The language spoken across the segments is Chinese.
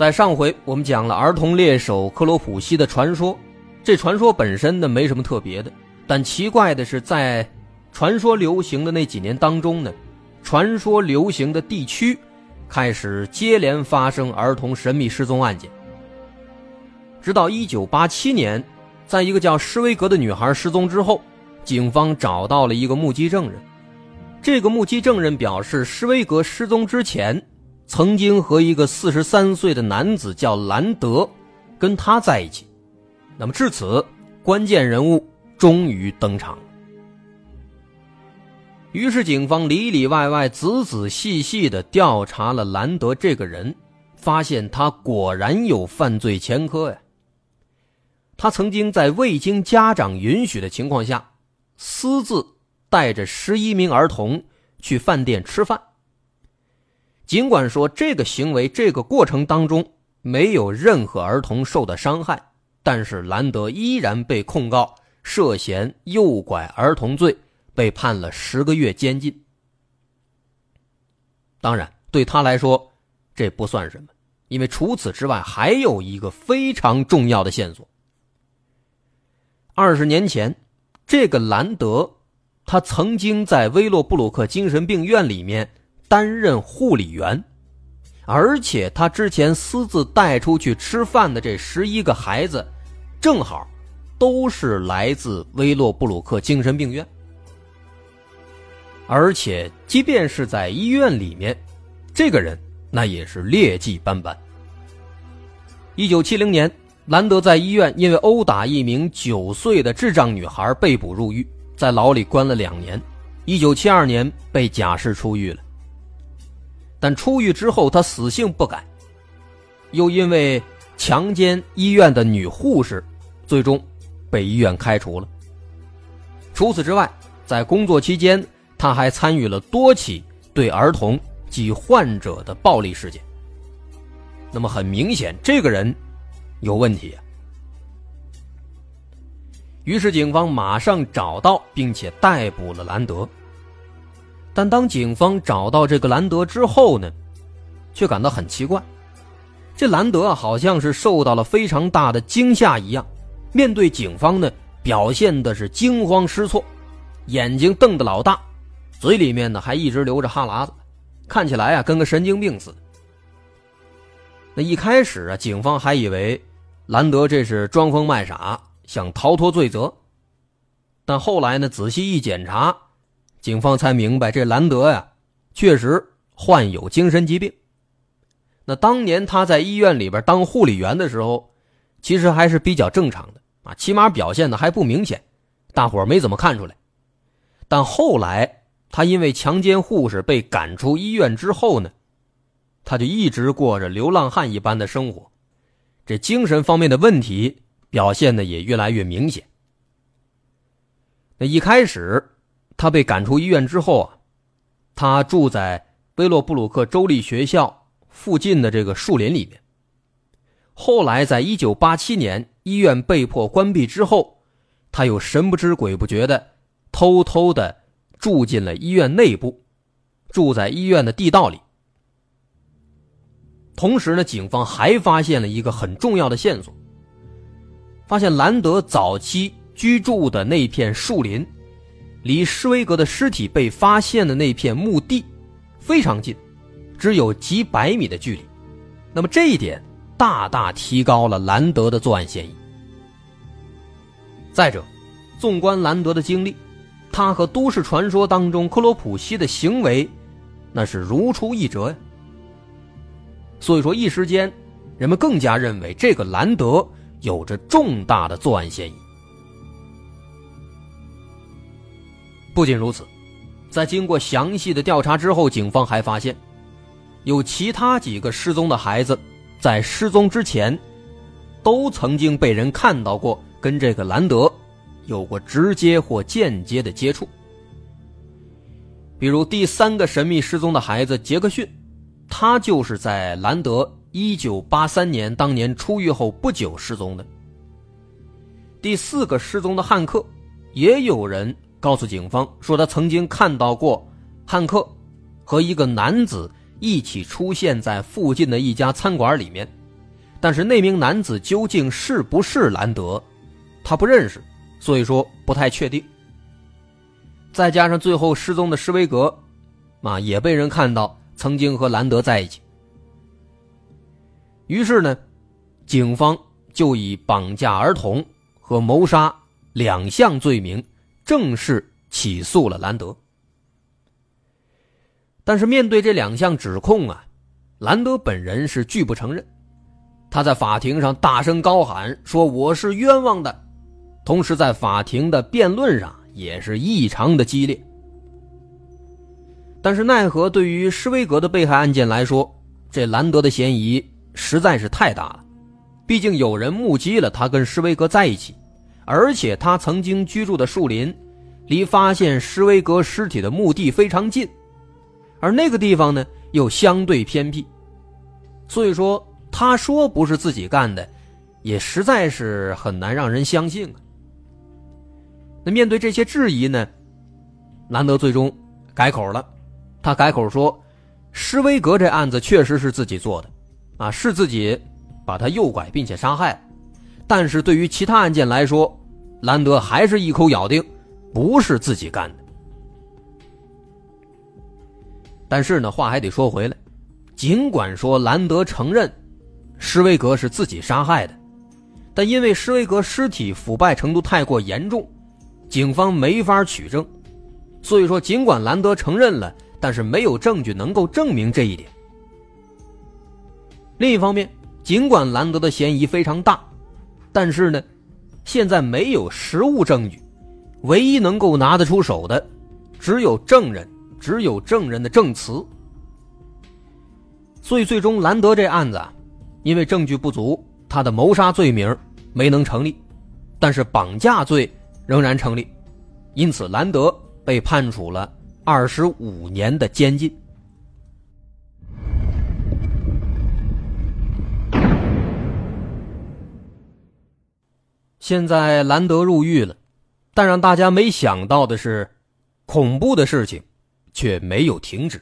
在上回我们讲了儿童猎手克罗普西的传说，这传说本身呢没什么特别的，但奇怪的是，在传说流行的那几年当中呢，传说流行的地区开始接连发生儿童神秘失踪案件。直到1987年，在一个叫施威格的女孩失踪之后，警方找到了一个目击证人。这个目击证人表示，施威格失踪之前。曾经和一个四十三岁的男子叫兰德，跟他在一起。那么至此，关键人物终于登场。于是警方里里外外、仔仔细细的调查了兰德这个人，发现他果然有犯罪前科呀。他曾经在未经家长允许的情况下，私自带着十一名儿童去饭店吃饭。尽管说这个行为、这个过程当中没有任何儿童受的伤害，但是兰德依然被控告涉嫌诱拐儿童罪，被判了十个月监禁。当然，对他来说这不算什么，因为除此之外还有一个非常重要的线索。二十年前，这个兰德，他曾经在威洛布鲁克精神病院里面。担任护理员，而且他之前私自带出去吃饭的这十一个孩子，正好都是来自威洛布鲁克精神病院。而且，即便是在医院里面，这个人那也是劣迹斑斑。一九七零年，兰德在医院因为殴打一名九岁的智障女孩被捕入狱，在牢里关了两年。一九七二年被假释出狱了。但出狱之后，他死性不改，又因为强奸医院的女护士，最终被医院开除了。除此之外，在工作期间，他还参与了多起对儿童及患者的暴力事件。那么很明显，这个人有问题。于是警方马上找到并且逮捕了兰德。但当警方找到这个兰德之后呢，却感到很奇怪。这兰德，好像是受到了非常大的惊吓一样，面对警方呢，表现的是惊慌失措，眼睛瞪得老大，嘴里面呢还一直流着哈喇子，看起来啊跟个神经病似的。那一开始啊，警方还以为兰德这是装疯卖傻，想逃脱罪责，但后来呢，仔细一检查。警方才明白，这兰德呀，确实患有精神疾病。那当年他在医院里边当护理员的时候，其实还是比较正常的啊，起码表现的还不明显，大伙没怎么看出来。但后来他因为强奸护士被赶出医院之后呢，他就一直过着流浪汉一般的生活，这精神方面的问题表现的也越来越明显。那一开始。他被赶出医院之后啊，他住在威洛布鲁克州立学校附近的这个树林里面。后来，在一九八七年医院被迫关闭之后，他又神不知鬼不觉的偷偷的住进了医院内部，住在医院的地道里。同时呢，警方还发现了一个很重要的线索，发现兰德早期居住的那片树林。离施威格的尸体被发现的那片墓地非常近，只有几百米的距离。那么这一点大大提高了兰德的作案嫌疑。再者，纵观兰德的经历，他和都市传说当中克罗普西的行为那是如出一辙呀。所以说，一时间人们更加认为这个兰德有着重大的作案嫌疑。不仅如此，在经过详细的调查之后，警方还发现，有其他几个失踪的孩子在失踪之前，都曾经被人看到过跟这个兰德有过直接或间接的接触。比如第三个神秘失踪的孩子杰克逊，他就是在兰德一九八三年当年出狱后不久失踪的。第四个失踪的汉克，也有人告诉警方说他曾经看到过汉克和一个男子一起出现在附近的一家餐馆里面，但是那名男子究竟是不是兰德，他不认识，所以说不太确定。再加上最后失踪的施威格，啊，也被人看到曾经和兰德在一起。于是呢，警方就以绑架儿童和谋杀两项罪名正式起诉了兰德。但是面对这两项指控啊，兰德本人是拒不承认，他在法庭上大声高喊说：“我是冤枉的。”同时在法庭的辩论上。也是异常的激烈，但是奈何对于施威格的被害案件来说，这兰德的嫌疑实在是太大了。毕竟有人目击了他跟施威格在一起，而且他曾经居住的树林，离发现施威格尸体的墓地非常近，而那个地方呢又相对偏僻，所以说他说不是自己干的，也实在是很难让人相信啊。那面对这些质疑呢？兰德最终改口了，他改口说：“施威格这案子确实是自己做的，啊，是自己把他诱拐并且杀害。但是对于其他案件来说，兰德还是一口咬定不是自己干的。但是呢，话还得说回来，尽管说兰德承认施威格是自己杀害的，但因为施威格尸体腐败程度太过严重。”警方没法取证，所以说，尽管兰德承认了，但是没有证据能够证明这一点。另一方面，尽管兰德的嫌疑非常大，但是呢，现在没有实物证据，唯一能够拿得出手的，只有证人，只有证人的证词。所以，最终兰德这案子啊，因为证据不足，他的谋杀罪名没能成立，但是绑架罪。仍然成立，因此兰德被判处了二十五年的监禁。现在兰德入狱了，但让大家没想到的是，恐怖的事情却没有停止，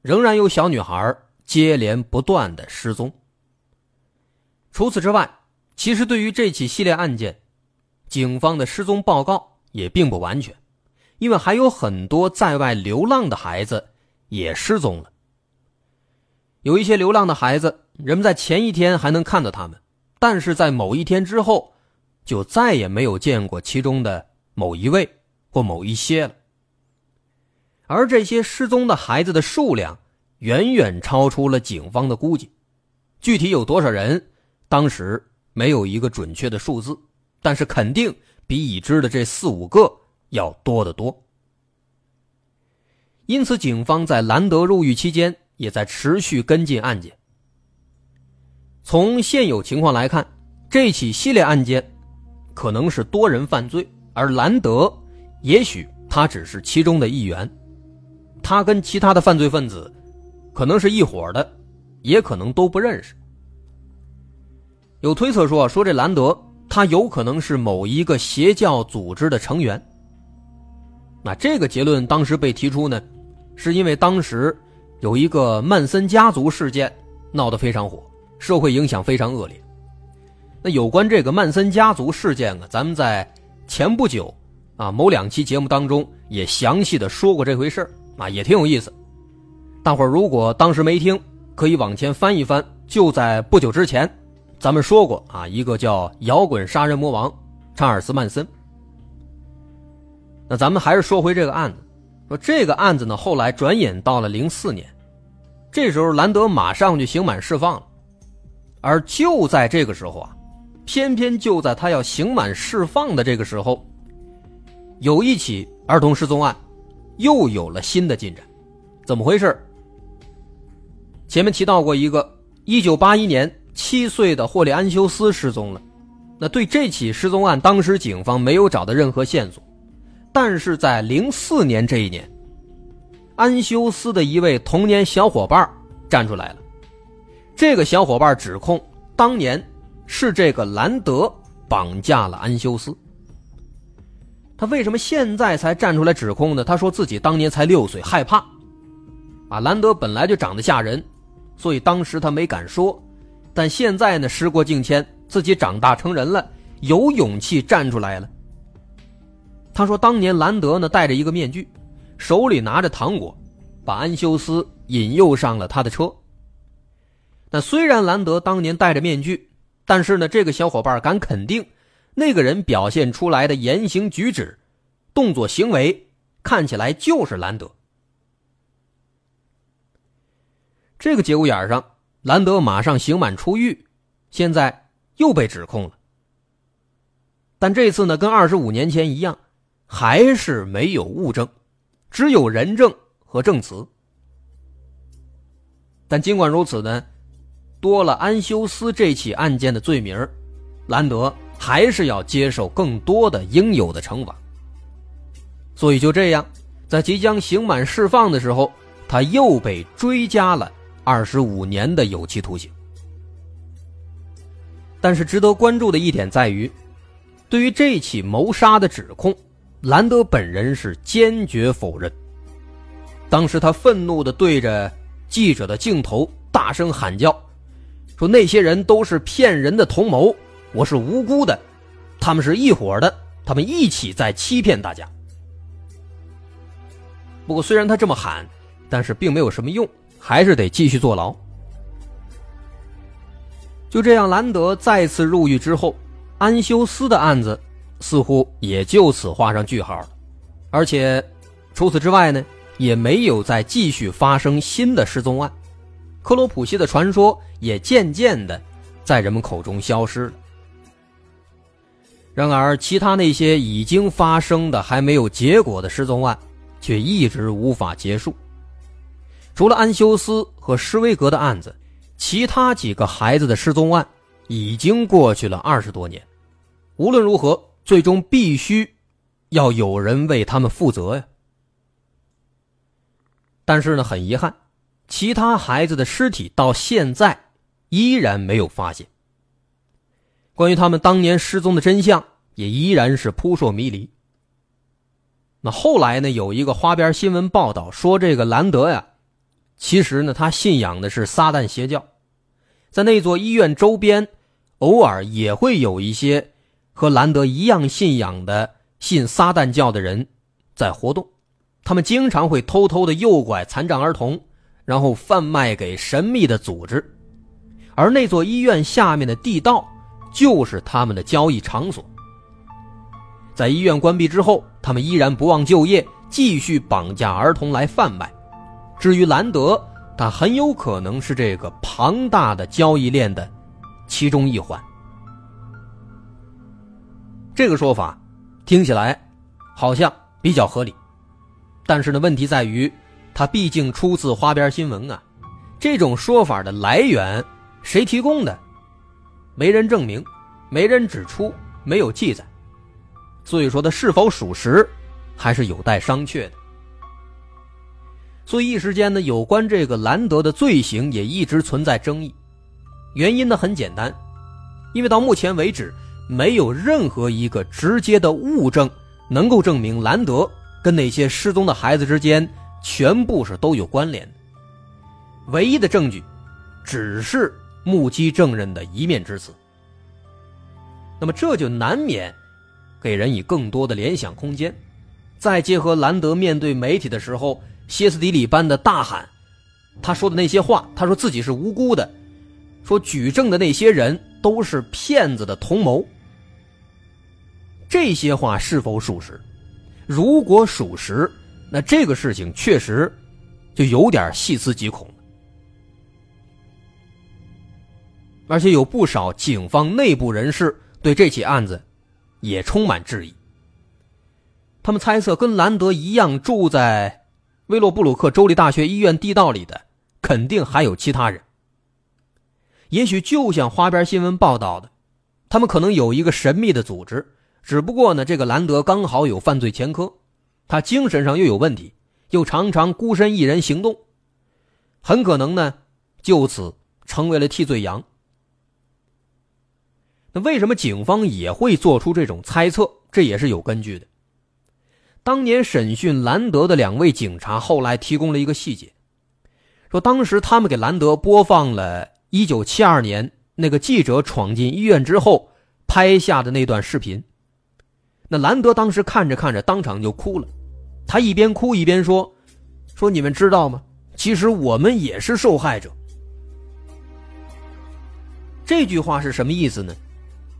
仍然有小女孩接连不断的失踪。除此之外，其实对于这起系列案件。警方的失踪报告也并不完全，因为还有很多在外流浪的孩子也失踪了。有一些流浪的孩子，人们在前一天还能看到他们，但是在某一天之后，就再也没有见过其中的某一位或某一些了。而这些失踪的孩子的数量远远超出了警方的估计，具体有多少人，当时没有一个准确的数字。但是肯定比已知的这四五个要多得多，因此警方在兰德入狱期间也在持续跟进案件。从现有情况来看，这起系列案件可能是多人犯罪，而兰德也许他只是其中的一员，他跟其他的犯罪分子可能是一伙的，也可能都不认识。有推测说，说这兰德。他有可能是某一个邪教组织的成员。那这个结论当时被提出呢，是因为当时有一个曼森家族事件闹得非常火，社会影响非常恶劣。那有关这个曼森家族事件啊，咱们在前不久啊某两期节目当中也详细的说过这回事啊，也挺有意思。大伙儿如果当时没听，可以往前翻一翻，就在不久之前。咱们说过啊，一个叫摇滚杀人魔王查尔斯曼森。那咱们还是说回这个案子，说这个案子呢，后来转眼到了零四年，这时候兰德马上就刑满释放了，而就在这个时候啊，偏偏就在他要刑满释放的这个时候，有一起儿童失踪案又有了新的进展，怎么回事？前面提到过一个。一九八一年，七岁的霍利安修斯失踪了。那对这起失踪案，当时警方没有找到任何线索，但是在零四年这一年，安修斯的一位童年小伙伴站出来了。这个小伙伴指控，当年是这个兰德绑架了安修斯。他为什么现在才站出来指控呢？他说自己当年才六岁，害怕。啊，兰德本来就长得吓人，所以当时他没敢说。但现在呢，时过境迁。自己长大成人了，有勇气站出来了。他说：“当年兰德呢戴着一个面具，手里拿着糖果，把安修斯引诱上了他的车。那虽然兰德当年戴着面具，但是呢，这个小伙伴敢肯定，那个人表现出来的言行举止、动作行为，看起来就是兰德。这个节骨眼上，兰德马上刑满出狱，现在。”又被指控了，但这次呢，跟二十五年前一样，还是没有物证，只有人证和证词。但尽管如此呢，多了安修斯这起案件的罪名，兰德还是要接受更多的应有的惩罚。所以就这样，在即将刑满释放的时候，他又被追加了二十五年的有期徒刑。但是值得关注的一点在于，对于这起谋杀的指控，兰德本人是坚决否认。当时他愤怒地对着记者的镜头大声喊叫，说：“那些人都是骗人的同谋，我是无辜的，他们是一伙的，他们一起在欺骗大家。”不过，虽然他这么喊，但是并没有什么用，还是得继续坐牢。就这样，兰德再次入狱之后，安修斯的案子似乎也就此画上句号了。而且，除此之外呢，也没有再继续发生新的失踪案，克罗普西的传说也渐渐的在人们口中消失了。然而，其他那些已经发生的还没有结果的失踪案，却一直无法结束。除了安修斯和施威格的案子。其他几个孩子的失踪案已经过去了二十多年，无论如何，最终必须要有人为他们负责呀。但是呢，很遗憾，其他孩子的尸体到现在依然没有发现。关于他们当年失踪的真相，也依然是扑朔迷离。那后来呢，有一个花边新闻报道说，这个兰德呀。其实呢，他信仰的是撒旦邪教，在那座医院周边，偶尔也会有一些和兰德一样信仰的信撒旦教的人在活动。他们经常会偷偷的诱拐残障儿童，然后贩卖给神秘的组织。而那座医院下面的地道就是他们的交易场所。在医院关闭之后，他们依然不忘就业，继续绑架儿童来贩卖。至于兰德，他很有可能是这个庞大的交易链的其中一环。这个说法听起来好像比较合理，但是呢，问题在于它毕竟出自花边新闻啊。这种说法的来源谁提供的？没人证明，没人指出，没有记载，所以说它是否属实，还是有待商榷的。所以一时间呢，有关这个兰德的罪行也一直存在争议。原因呢很简单，因为到目前为止，没有任何一个直接的物证能够证明兰德跟那些失踪的孩子之间全部是都有关联。唯一的证据，只是目击证人的一面之词。那么这就难免给人以更多的联想空间。再结合兰德面对媒体的时候。歇斯底里般的大喊，他说的那些话，他说自己是无辜的，说举证的那些人都是骗子的同谋。这些话是否属实？如果属实，那这个事情确实就有点细思极恐而且有不少警方内部人士对这起案子也充满质疑。他们猜测，跟兰德一样住在。威洛布鲁克州立大学医院地道里的，肯定还有其他人。也许就像花边新闻报道的，他们可能有一个神秘的组织，只不过呢，这个兰德刚好有犯罪前科，他精神上又有问题，又常常孤身一人行动，很可能呢，就此成为了替罪羊。那为什么警方也会做出这种猜测？这也是有根据的。当年审讯兰德的两位警察后来提供了一个细节，说当时他们给兰德播放了1972年那个记者闯进医院之后拍下的那段视频。那兰德当时看着看着，当场就哭了。他一边哭一边说：“说你们知道吗？其实我们也是受害者。”这句话是什么意思呢？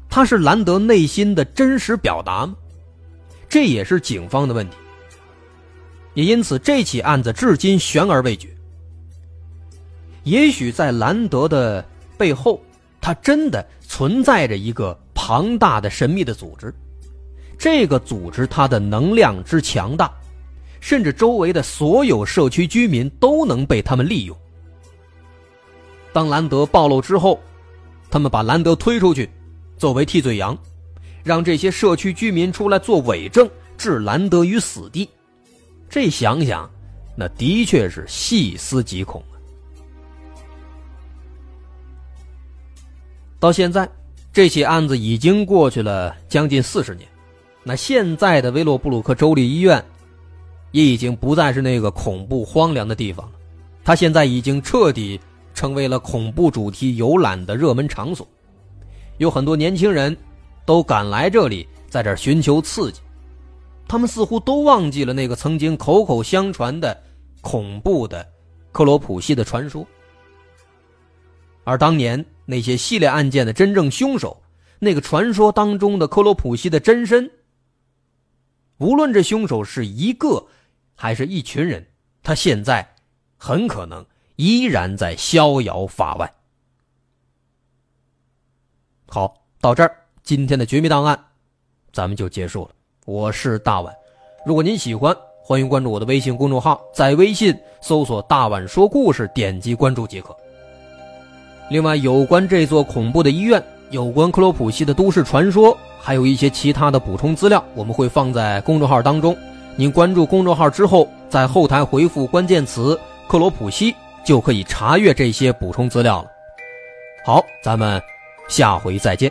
他是兰德内心的真实表达吗？这也是警方的问题。也因此，这起案子至今悬而未决。也许在兰德的背后，他真的存在着一个庞大的神秘的组织。这个组织它的能量之强大，甚至周围的所有社区居民都能被他们利用。当兰德暴露之后，他们把兰德推出去。作为替罪羊，让这些社区居民出来做伪证，置兰德于死地。这想想，那的确是细思极恐啊！到现在，这起案子已经过去了将近四十年，那现在的威洛布鲁克州立医院，也已经不再是那个恐怖荒凉的地方了。它现在已经彻底成为了恐怖主题游览的热门场所。有很多年轻人，都赶来这里，在这寻求刺激。他们似乎都忘记了那个曾经口口相传的恐怖的克罗普西的传说。而当年那些系列案件的真正凶手，那个传说当中的克罗普西的真身，无论这凶手是一个还是一群人，他现在很可能依然在逍遥法外。好，到这儿，今天的绝密档案，咱们就结束了。我是大碗，如果您喜欢，欢迎关注我的微信公众号，在微信搜索“大碗说故事”，点击关注即可。另外，有关这座恐怖的医院，有关克罗普西的都市传说，还有一些其他的补充资料，我们会放在公众号当中。您关注公众号之后，在后台回复关键词“克罗普西”，就可以查阅这些补充资料了。好，咱们。下回再见。